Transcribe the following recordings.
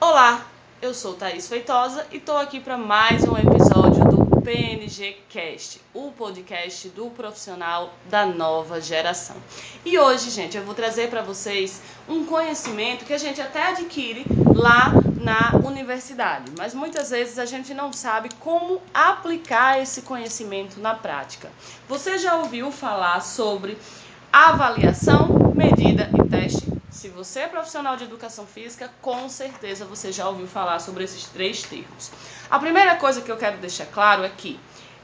Olá, eu sou Thaís Feitosa e estou aqui para mais um episódio do PNG Cast, o podcast do profissional da nova geração. E hoje, gente, eu vou trazer para vocês um conhecimento que a gente até adquire lá na universidade, mas muitas vezes a gente não sabe como aplicar esse conhecimento na prática. Você já ouviu falar sobre avaliação, medida e teste? Se você é profissional de educação física, com certeza você já ouviu falar sobre esses três termos. A primeira coisa que eu quero deixar claro é que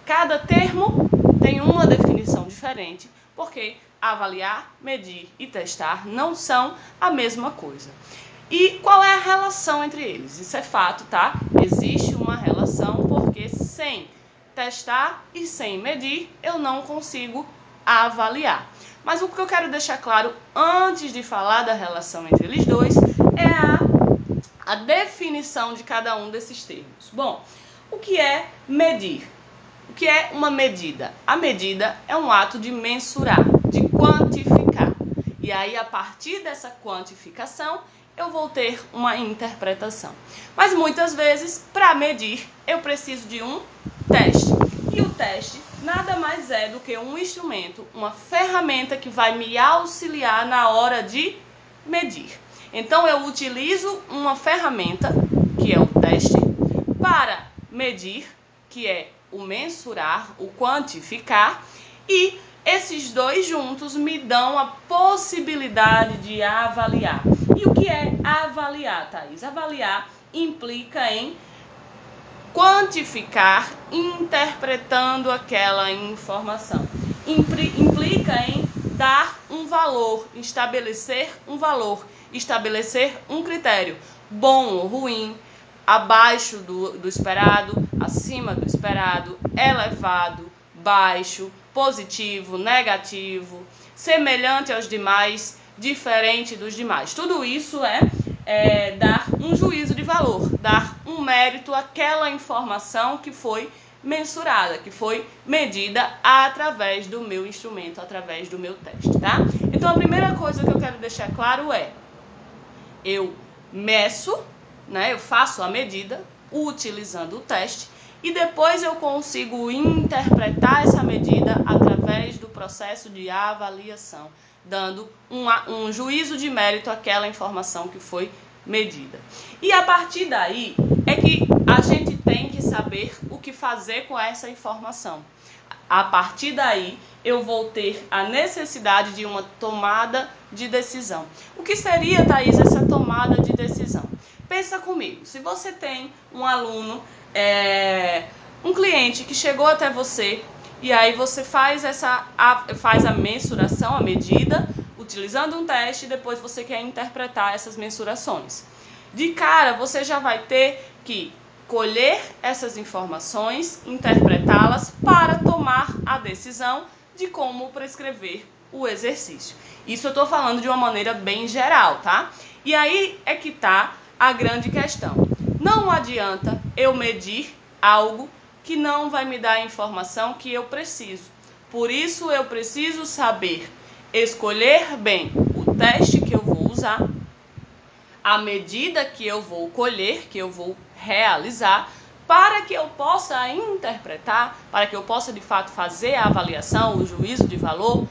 cada termo tem uma definição diferente, porque avaliar, medir e testar não são a mesma coisa. E qual é a relação entre eles? Isso é fato, tá? Existe uma relação porque sem testar e sem medir eu não consigo avaliar. Mas o que eu quero deixar claro antes de falar da relação entre eles dois é a, a definição de cada um desses termos. Bom, o que é medir? O que é uma medida? A medida é um ato de mensurar, de quantificar. E aí, a partir dessa quantificação, eu vou ter uma interpretação. Mas muitas vezes, para medir, eu preciso de um teste. E o teste nada mais é do que um instrumento, uma ferramenta que vai me auxiliar na hora de medir. Então eu utilizo uma ferramenta, que é o teste, para medir, que é o mensurar, o quantificar, e esses dois juntos me dão a possibilidade de avaliar. E o que é avaliar, Thaís? Avaliar implica em quantificar interpretando aquela informação. Implica em dar um valor, estabelecer um valor, estabelecer um critério, bom ou ruim, abaixo do, do esperado, acima do esperado, elevado, baixo, positivo, negativo, semelhante aos demais, diferente dos demais. Tudo isso é é, dar um juízo de valor, dar mérito àquela informação que foi mensurada, que foi medida através do meu instrumento, através do meu teste, tá? Então a primeira coisa que eu quero deixar claro é: eu meço, né? Eu faço a medida utilizando o teste e depois eu consigo interpretar essa medida através do processo de avaliação, dando um, um juízo de mérito àquela informação que foi medida. E a partir daí é que a gente tem que saber o que fazer com essa informação. A partir daí, eu vou ter a necessidade de uma tomada de decisão. O que seria, Thaís, essa tomada de decisão? Pensa comigo, se você tem um aluno, é, um cliente que chegou até você e aí você faz essa a, faz a mensuração, a medida, utilizando um teste e depois você quer interpretar essas mensurações. De cara, você já vai ter que colher essas informações, interpretá-las para tomar a decisão de como prescrever o exercício. Isso eu estou falando de uma maneira bem geral, tá? E aí é que está a grande questão. Não adianta eu medir algo que não vai me dar a informação que eu preciso. Por isso eu preciso saber escolher bem o teste que eu vou usar, a medida que eu vou colher, que eu vou realizar, para que eu possa interpretar, para que eu possa de fato fazer a avaliação, o juízo de valor,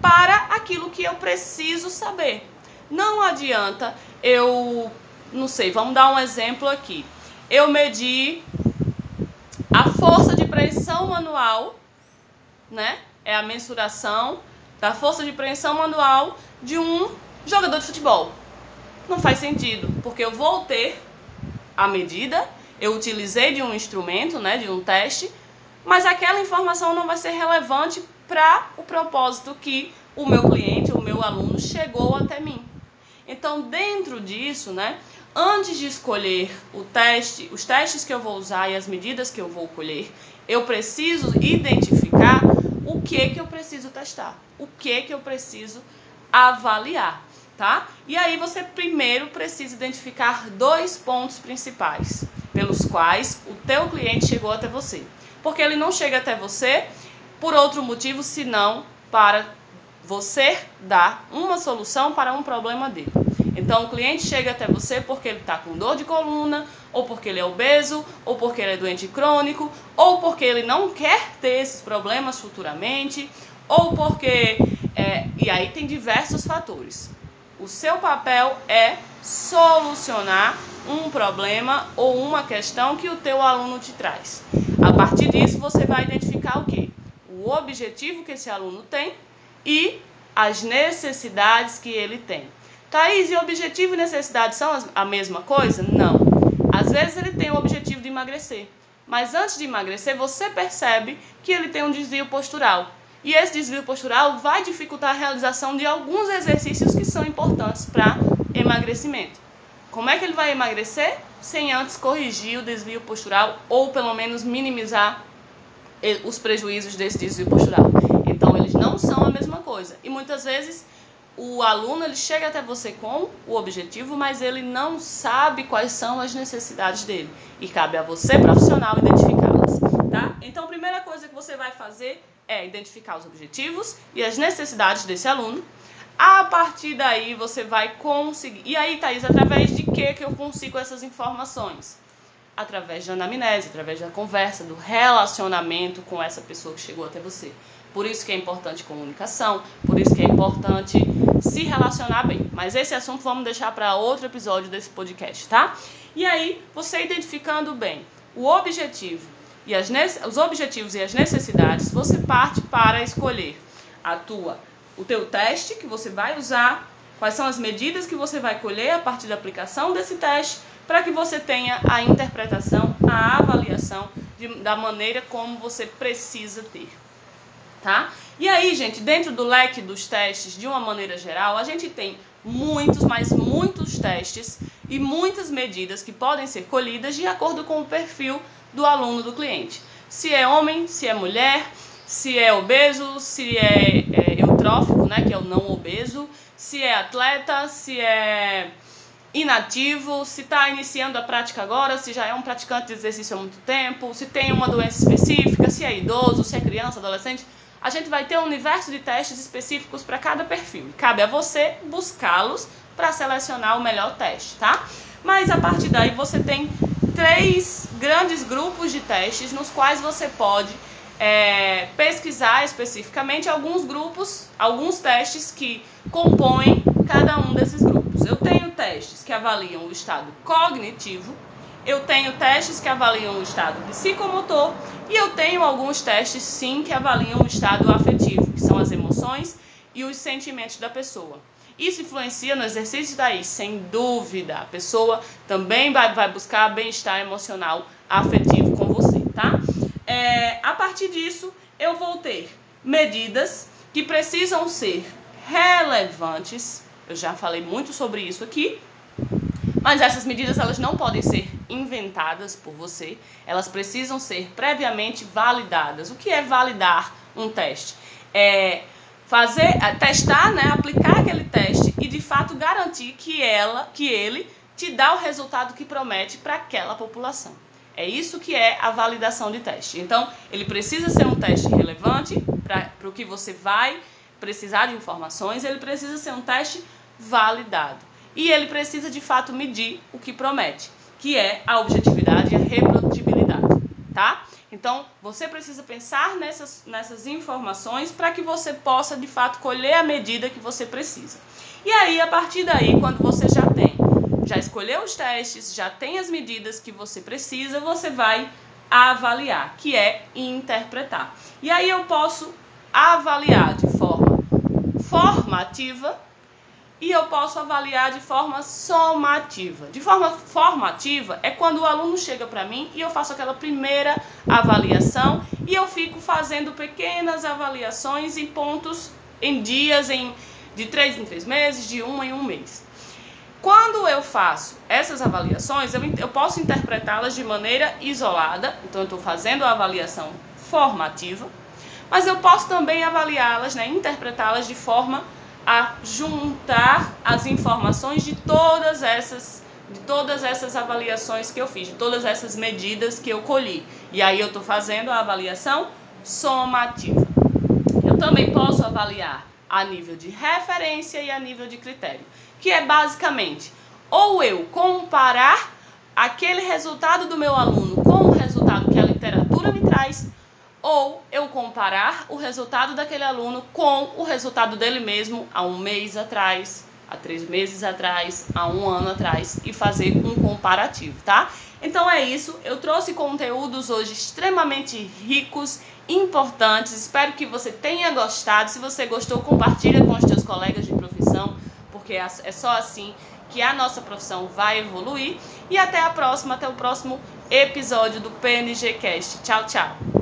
para aquilo que eu preciso saber. Não adianta eu, não sei, vamos dar um exemplo aqui. Eu medi a força de pressão manual, né? É a mensuração da força de pressão manual de um jogador de futebol. Não faz sentido, porque eu vou ter a medida, eu utilizei de um instrumento, né, de um teste, mas aquela informação não vai ser relevante para o propósito que o meu cliente, o meu aluno chegou até mim. Então, dentro disso, né, antes de escolher o teste, os testes que eu vou usar e as medidas que eu vou colher, eu preciso identificar que que eu preciso testar, o que que eu preciso avaliar, tá? E aí você primeiro precisa identificar dois pontos principais pelos quais o teu cliente chegou até você. Porque ele não chega até você por outro motivo senão para você dar uma solução para um problema dele. Então o cliente chega até você porque ele está com dor de coluna, ou porque ele é obeso, ou porque ele é doente crônico, ou porque ele não quer ter esses problemas futuramente, ou porque. É, e aí tem diversos fatores. O seu papel é solucionar um problema ou uma questão que o teu aluno te traz. A partir disso, você vai identificar o quê? O objetivo que esse aluno tem e as necessidades que ele tem. Thaís, e objetivo e necessidade são a mesma coisa? Não. Às vezes ele tem o objetivo de emagrecer, mas antes de emagrecer, você percebe que ele tem um desvio postural. E esse desvio postural vai dificultar a realização de alguns exercícios que são importantes para emagrecimento. Como é que ele vai emagrecer? Sem antes corrigir o desvio postural ou pelo menos minimizar os prejuízos desse desvio postural. Então, eles não são a mesma coisa. E muitas vezes o aluno ele chega até você com o objetivo, mas ele não sabe quais são as necessidades dele. E cabe a você, profissional, identificá-las, tá? Então, a primeira coisa que você vai fazer é identificar os objetivos e as necessidades desse aluno. A partir daí, você vai conseguir. E aí, Thaís, através de que que eu consigo essas informações? Através da anamnese, através da conversa, do relacionamento com essa pessoa que chegou até você. Por isso que é importante comunicação, por isso que é importante se relacionar bem. Mas esse assunto vamos deixar para outro episódio desse podcast, tá? E aí, você identificando bem o objetivo e as os objetivos e as necessidades, você parte para escolher a tua o teu teste que você vai usar, quais são as medidas que você vai colher a partir da aplicação desse teste, para que você tenha a interpretação, a avaliação de, da maneira como você precisa ter tá? E aí, gente, dentro do leque dos testes, de uma maneira geral, a gente tem muitos, mas muitos testes e muitas medidas que podem ser colhidas de acordo com o perfil do aluno do cliente. Se é homem, se é mulher, se é obeso, se é, é eutrófico, né, que é o não obeso, se é atleta, se é inativo, se está iniciando a prática agora, se já é um praticante de exercício há muito tempo, se tem uma doença específica, se é idoso, se é criança, adolescente a gente vai ter um universo de testes específicos para cada perfil. Cabe a você buscá-los para selecionar o melhor teste, tá? Mas a partir daí você tem três grandes grupos de testes nos quais você pode é, pesquisar especificamente alguns grupos, alguns testes que compõem cada um desses grupos. Eu tenho testes que avaliam o estado cognitivo, eu tenho testes que avaliam o estado psicomotor e eu tenho alguns testes sim que avaliam o estado afetivo, que são as emoções e os sentimentos da pessoa. Isso influencia no exercício daí, sem dúvida. A pessoa também vai, vai buscar bem-estar emocional, afetivo com você, tá? É, a partir disso, eu vou ter medidas que precisam ser relevantes. Eu já falei muito sobre isso aqui, mas essas medidas elas não podem ser inventadas por você, elas precisam ser previamente validadas. O que é validar um teste? É fazer, é testar, né, aplicar aquele teste e de fato garantir que ela, que ele te dá o resultado que promete para aquela população. É isso que é a validação de teste. Então, ele precisa ser um teste relevante para o que você vai precisar de informações, ele precisa ser um teste validado e ele precisa de fato medir o que promete, que é a objetividade e a reprodutibilidade, tá? Então, você precisa pensar nessas, nessas informações para que você possa de fato colher a medida que você precisa. E aí, a partir daí, quando você já tem, já escolheu os testes, já tem as medidas que você precisa, você vai avaliar, que é interpretar. E aí eu posso avaliar de forma formativa e eu posso avaliar de forma somativa. De forma formativa é quando o aluno chega para mim e eu faço aquela primeira avaliação e eu fico fazendo pequenas avaliações em pontos, em dias, em de três em três meses, de um em um mês. Quando eu faço essas avaliações, eu, eu posso interpretá-las de maneira isolada, então eu estou fazendo a avaliação formativa, mas eu posso também avaliá-las, né, interpretá-las de forma a juntar as informações de todas essas de todas essas avaliações que eu fiz, de todas essas medidas que eu colhi. E aí eu estou fazendo a avaliação somativa. Eu também posso avaliar a nível de referência e a nível de critério, que é basicamente ou eu comparar aquele resultado do meu aluno com o resultado que a literatura me traz, ou eu comparar o resultado daquele aluno com o resultado dele mesmo há um mês atrás, há três meses atrás, há um ano atrás e fazer um comparativo, tá? Então é isso. Eu trouxe conteúdos hoje extremamente ricos, importantes. Espero que você tenha gostado. Se você gostou, compartilha com os teus colegas de profissão, porque é só assim que a nossa profissão vai evoluir. E até a próxima, até o próximo episódio do PNG Cast. Tchau, tchau.